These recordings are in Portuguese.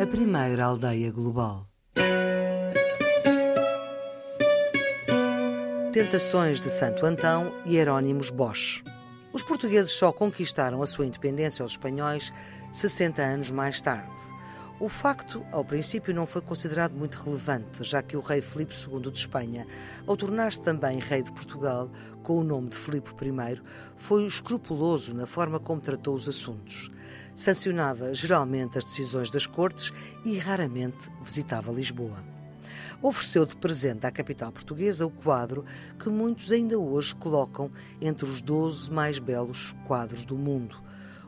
a primeira aldeia global. Tentações de Santo Antão e Herónimos Bosch. Os portugueses só conquistaram a sua independência aos espanhóis 60 anos mais tarde. O facto, ao princípio, não foi considerado muito relevante, já que o rei Filipe II de Espanha, ao tornar-se também rei de Portugal, com o nome de Filipe I, foi escrupuloso na forma como tratou os assuntos. Sancionava geralmente as decisões das cortes e raramente visitava Lisboa. Ofereceu de presente à capital portuguesa o quadro que muitos ainda hoje colocam entre os 12 mais belos quadros do mundo,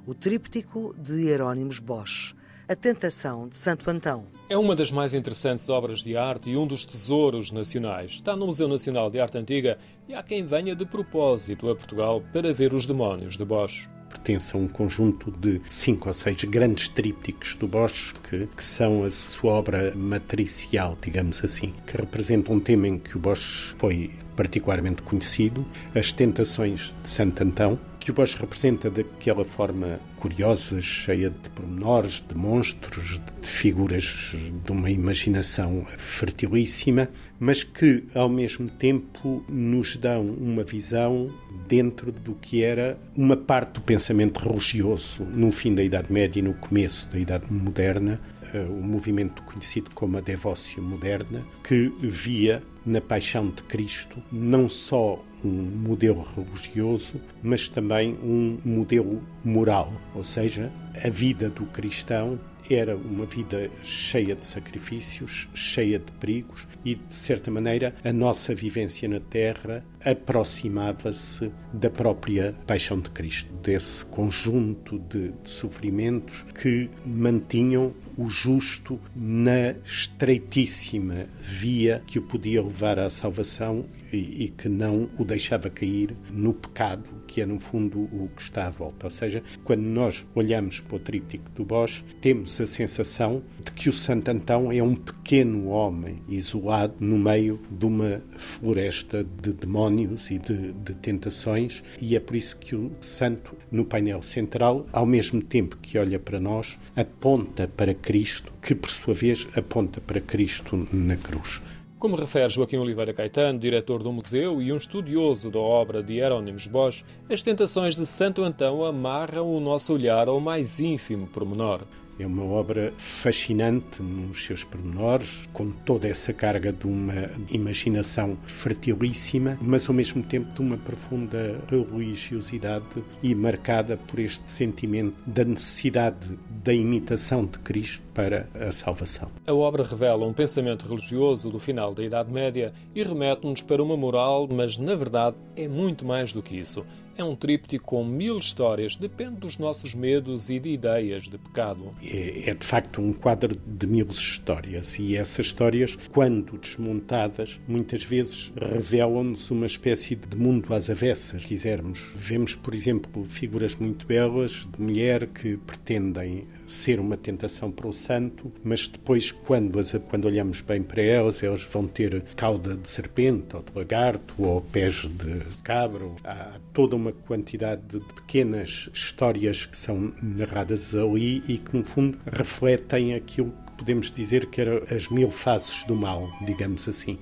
o Tríptico de Hieronymus Bosch a Tentação de Santo Antão. É uma das mais interessantes obras de arte e um dos tesouros nacionais. Está no Museu Nacional de Arte Antiga e há quem venha de propósito a Portugal para ver os demónios de Bosch pertence a um conjunto de cinco ou seis grandes trípticos do Bosch, que, que, são a sua obra matricial, digamos assim, que representa um tema em que o Bosch foi particularmente conhecido, as tentações de Santo Antão, que o Bosch representa daquela forma curiosa, cheia de pormenores, de monstros, de figuras de uma imaginação fertilíssima, mas que ao mesmo tempo nos dão uma visão dentro do que era uma parte do pensamento religioso no fim da Idade Média e no começo da Idade Moderna, eh, o movimento conhecido como a devócio moderna, que via na paixão de Cristo não só um modelo religioso, mas também um modelo moral, ou seja, a vida do cristão era uma vida cheia de sacrifícios, cheia de perigos e, de certa maneira, a nossa vivência na Terra aproximava-se da própria paixão de Cristo, desse conjunto de, de sofrimentos que mantinham o justo na estreitíssima via que o podia levar à salvação e, e, que não o deixava cair no pecado, que é no fundo o que está à volta. Ou seja, quando nós olhamos para o tríptico do Bosch, temos a sensação de que o Santo Antão é um pequeno homem isolado no meio de uma floresta de demónios e de, de tentações, e é por isso que o Santo, no painel central, ao mesmo tempo que olha para nós, aponta para Cristo, que por sua vez aponta para Cristo na cruz. Como refere Joaquim Oliveira Caetano, diretor do museu e um estudioso da obra de Hieronymus Bosch, as tentações de Santo Antão amarram o nosso olhar ao mais ínfimo pormenor. É uma obra fascinante nos seus pormenores, com toda essa carga de uma imaginação fertilíssima, mas ao mesmo tempo de uma profunda religiosidade e marcada por este sentimento da necessidade da imitação de Cristo para a salvação. A obra revela um pensamento religioso do final da Idade Média e remete-nos para uma moral, mas na verdade é muito mais do que isso. É um tríptico com mil histórias, depende dos nossos medos e de ideias de pecado. É, é de facto um quadro de mil histórias e essas histórias, quando desmontadas, muitas vezes revelam-nos uma espécie de mundo às avessas, quisermos. Vemos, por exemplo, figuras muito belas de mulher que pretendem ser uma tentação para o santo, mas depois, quando, as, quando olhamos bem para elas, elas vão ter cauda de serpente, ou de lagarto, ou pés de cabra. Há toda uma quantidade de pequenas histórias que são narradas ali e que, no fundo, refletem aquilo que podemos dizer que eram as mil faces do mal, digamos assim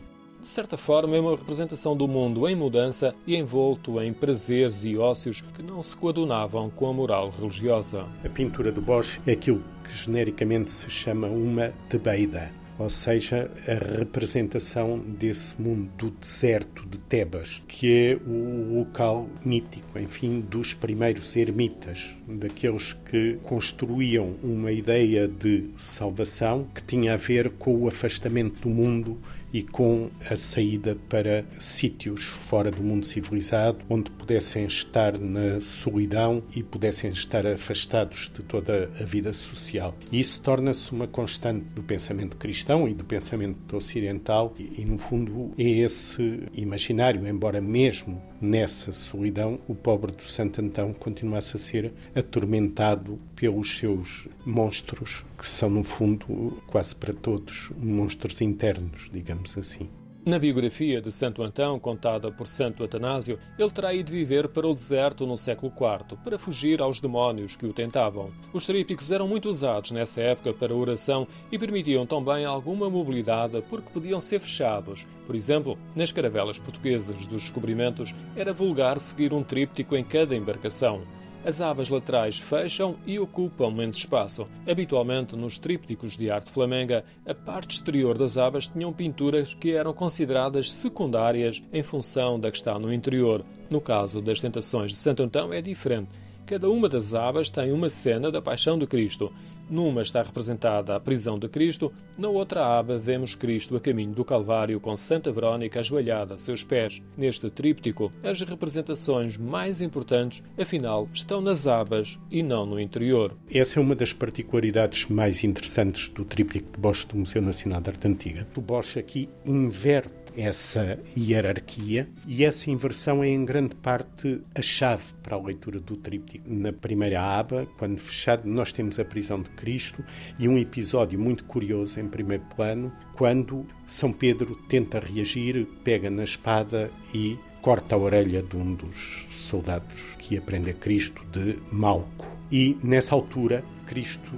de certa forma, é uma representação do mundo em mudança e envolto em prazeres e ócios que não se coadunavam com a moral religiosa. A pintura do Bosch é aquilo que genericamente se chama uma tebeida, ou seja, a representação desse mundo do deserto de Tebas, que é o local mítico, enfim, dos primeiros ermitas, daqueles que construíam uma ideia de salvação que tinha a ver com o afastamento do mundo e com a saída para sítios fora do mundo civilizado, onde pudessem estar na solidão e pudessem estar afastados de toda a vida social. E isso torna-se uma constante do pensamento cristão e do pensamento ocidental, e, e no fundo é esse imaginário, embora mesmo nessa solidão o pobre do Santo Antão continuasse a ser atormentado pelos seus monstros, que são, no fundo, quase para todos, monstros internos, digamos assim. Na biografia de Santo Antão, contada por Santo Atanásio, ele terá ido viver para o deserto no século IV, para fugir aos demónios que o tentavam. Os trípticos eram muito usados nessa época para oração e permitiam também alguma mobilidade porque podiam ser fechados. Por exemplo, nas caravelas portuguesas dos descobrimentos, era vulgar seguir um tríptico em cada embarcação. As abas laterais fecham e ocupam menos espaço. Habitualmente, nos trípticos de arte flamenga, a parte exterior das abas tinham pinturas que eram consideradas secundárias em função da que está no interior. No caso das Tentações de Santo Antão é diferente. Cada uma das abas tem uma cena da Paixão de Cristo. Numa está representada a prisão de Cristo, na outra aba vemos Cristo a caminho do Calvário com Santa Verónica ajoelhada a seus pés. Neste tríptico, as representações mais importantes, afinal, estão nas abas e não no interior. Essa é uma das particularidades mais interessantes do tríptico de Bosch do Museu Nacional de Arte Antiga. O Bosch aqui inverte essa hierarquia e essa inversão é em grande parte a chave para a leitura do tríptico. Na primeira aba, quando fechado, nós temos a prisão de Cristo e um episódio muito curioso em primeiro plano, quando São Pedro tenta reagir, pega na espada e corta a orelha de um dos soldados que aprende a Cristo de Malco. E nessa altura, Cristo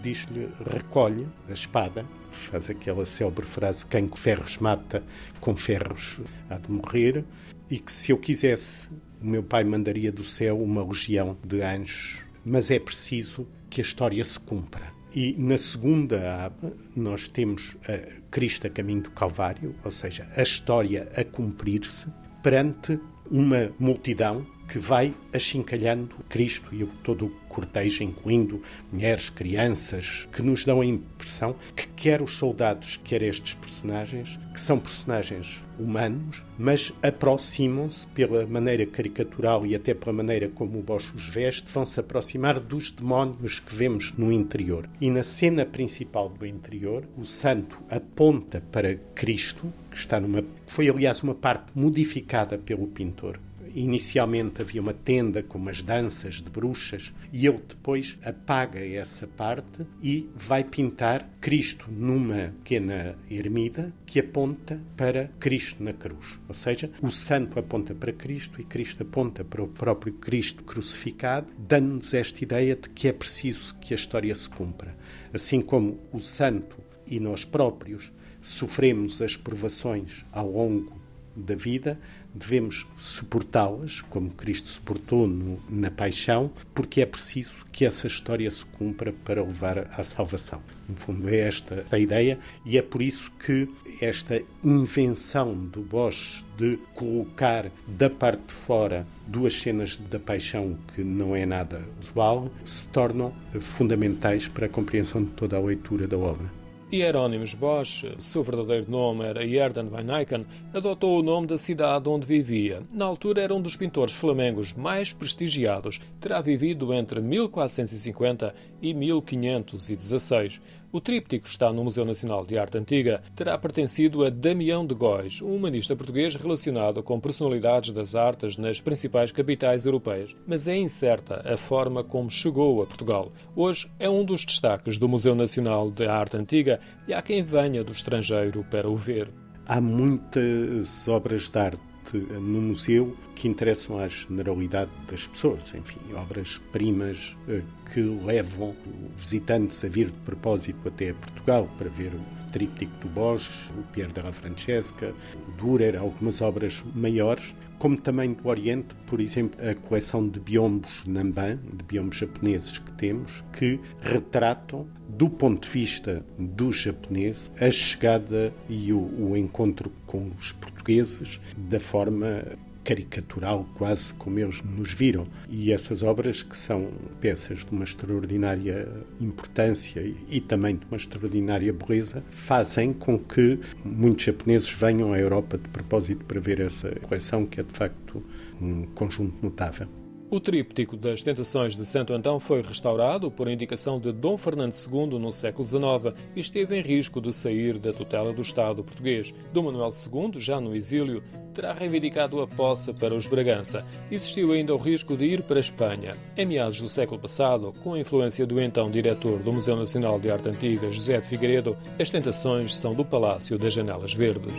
diz-lhe: recolhe a espada faz aquela célebre frase: quem com ferros mata, com ferros há de morrer, e que se eu quisesse, o meu pai mandaria do céu uma legião de anjos, mas é preciso que a história se cumpra. E na segunda aba nós temos a Cristo a caminho do Calvário, ou seja, a história a cumprir-se perante uma multidão que vai achincalhando Cristo e todo o cortejo, incluindo mulheres, crianças, que nos dão a impressão que quer os soldados, quer estes personagens, que são personagens humanos, mas aproximam-se pela maneira caricatural e até pela maneira como o Bosch os veste, vão se aproximar dos demónios que vemos no interior. E na cena principal do interior, o santo aponta para Cristo, que está numa foi aliás uma parte modificada pelo pintor inicialmente havia uma tenda com umas danças de bruxas e ele depois apaga essa parte e vai pintar Cristo numa pequena ermida que aponta para Cristo na cruz. Ou seja, o santo aponta para Cristo e Cristo aponta para o próprio Cristo crucificado, dando-nos esta ideia de que é preciso que a história se cumpra. Assim como o santo e nós próprios sofremos as provações ao longo da vida, devemos suportá-las, como Cristo suportou no, na paixão, porque é preciso que essa história se cumpra para levar à salvação. No fundo, é esta a ideia, e é por isso que esta invenção do Bosch de colocar da parte de fora duas cenas da paixão que não é nada usual se tornam fundamentais para a compreensão de toda a leitura da obra. Hieronymus Bosch, seu verdadeiro nome era Jerdan van Eycken, adotou o nome da cidade onde vivia. Na altura era um dos pintores flamengos mais prestigiados. Terá vivido entre 1450 e 1516. O tríptico está no Museu Nacional de Arte Antiga. Terá pertencido a Damião de Góis, um humanista português relacionado com personalidades das artes nas principais capitais europeias. Mas é incerta a forma como chegou a Portugal. Hoje é um dos destaques do Museu Nacional de Arte Antiga e há quem venha do estrangeiro para o ver. Há muitas obras de arte no museu que interessam à generalidade das pessoas, enfim, obras-primas eh, que levam visitantes a vir de propósito até Portugal para ver o tríptico do Bosch, o Pierre della Francesca, o Dürer, algumas obras maiores, como também do Oriente, por exemplo, a coleção de biombos Namban, de biombos japoneses que temos, que retratam, do ponto de vista dos japoneses, a chegada e o, o encontro com os portugueses da forma caricatural, quase como eles nos viram. E essas obras, que são peças de uma extraordinária importância e também de uma extraordinária beleza, fazem com que muitos japoneses venham à Europa de propósito para ver essa coleção, que é de facto um conjunto notável. O tríptico das Tentações de Santo Antão foi restaurado por indicação de Dom Fernando II no século XIX e esteve em risco de sair da tutela do Estado português. Dom Manuel II, já no exílio, terá reivindicado a posse para os Bragança. Existiu ainda o risco de ir para a Espanha. Em meados do século passado, com a influência do então diretor do Museu Nacional de Arte Antiga, José de Figueiredo, as tentações são do Palácio das Janelas Verdes.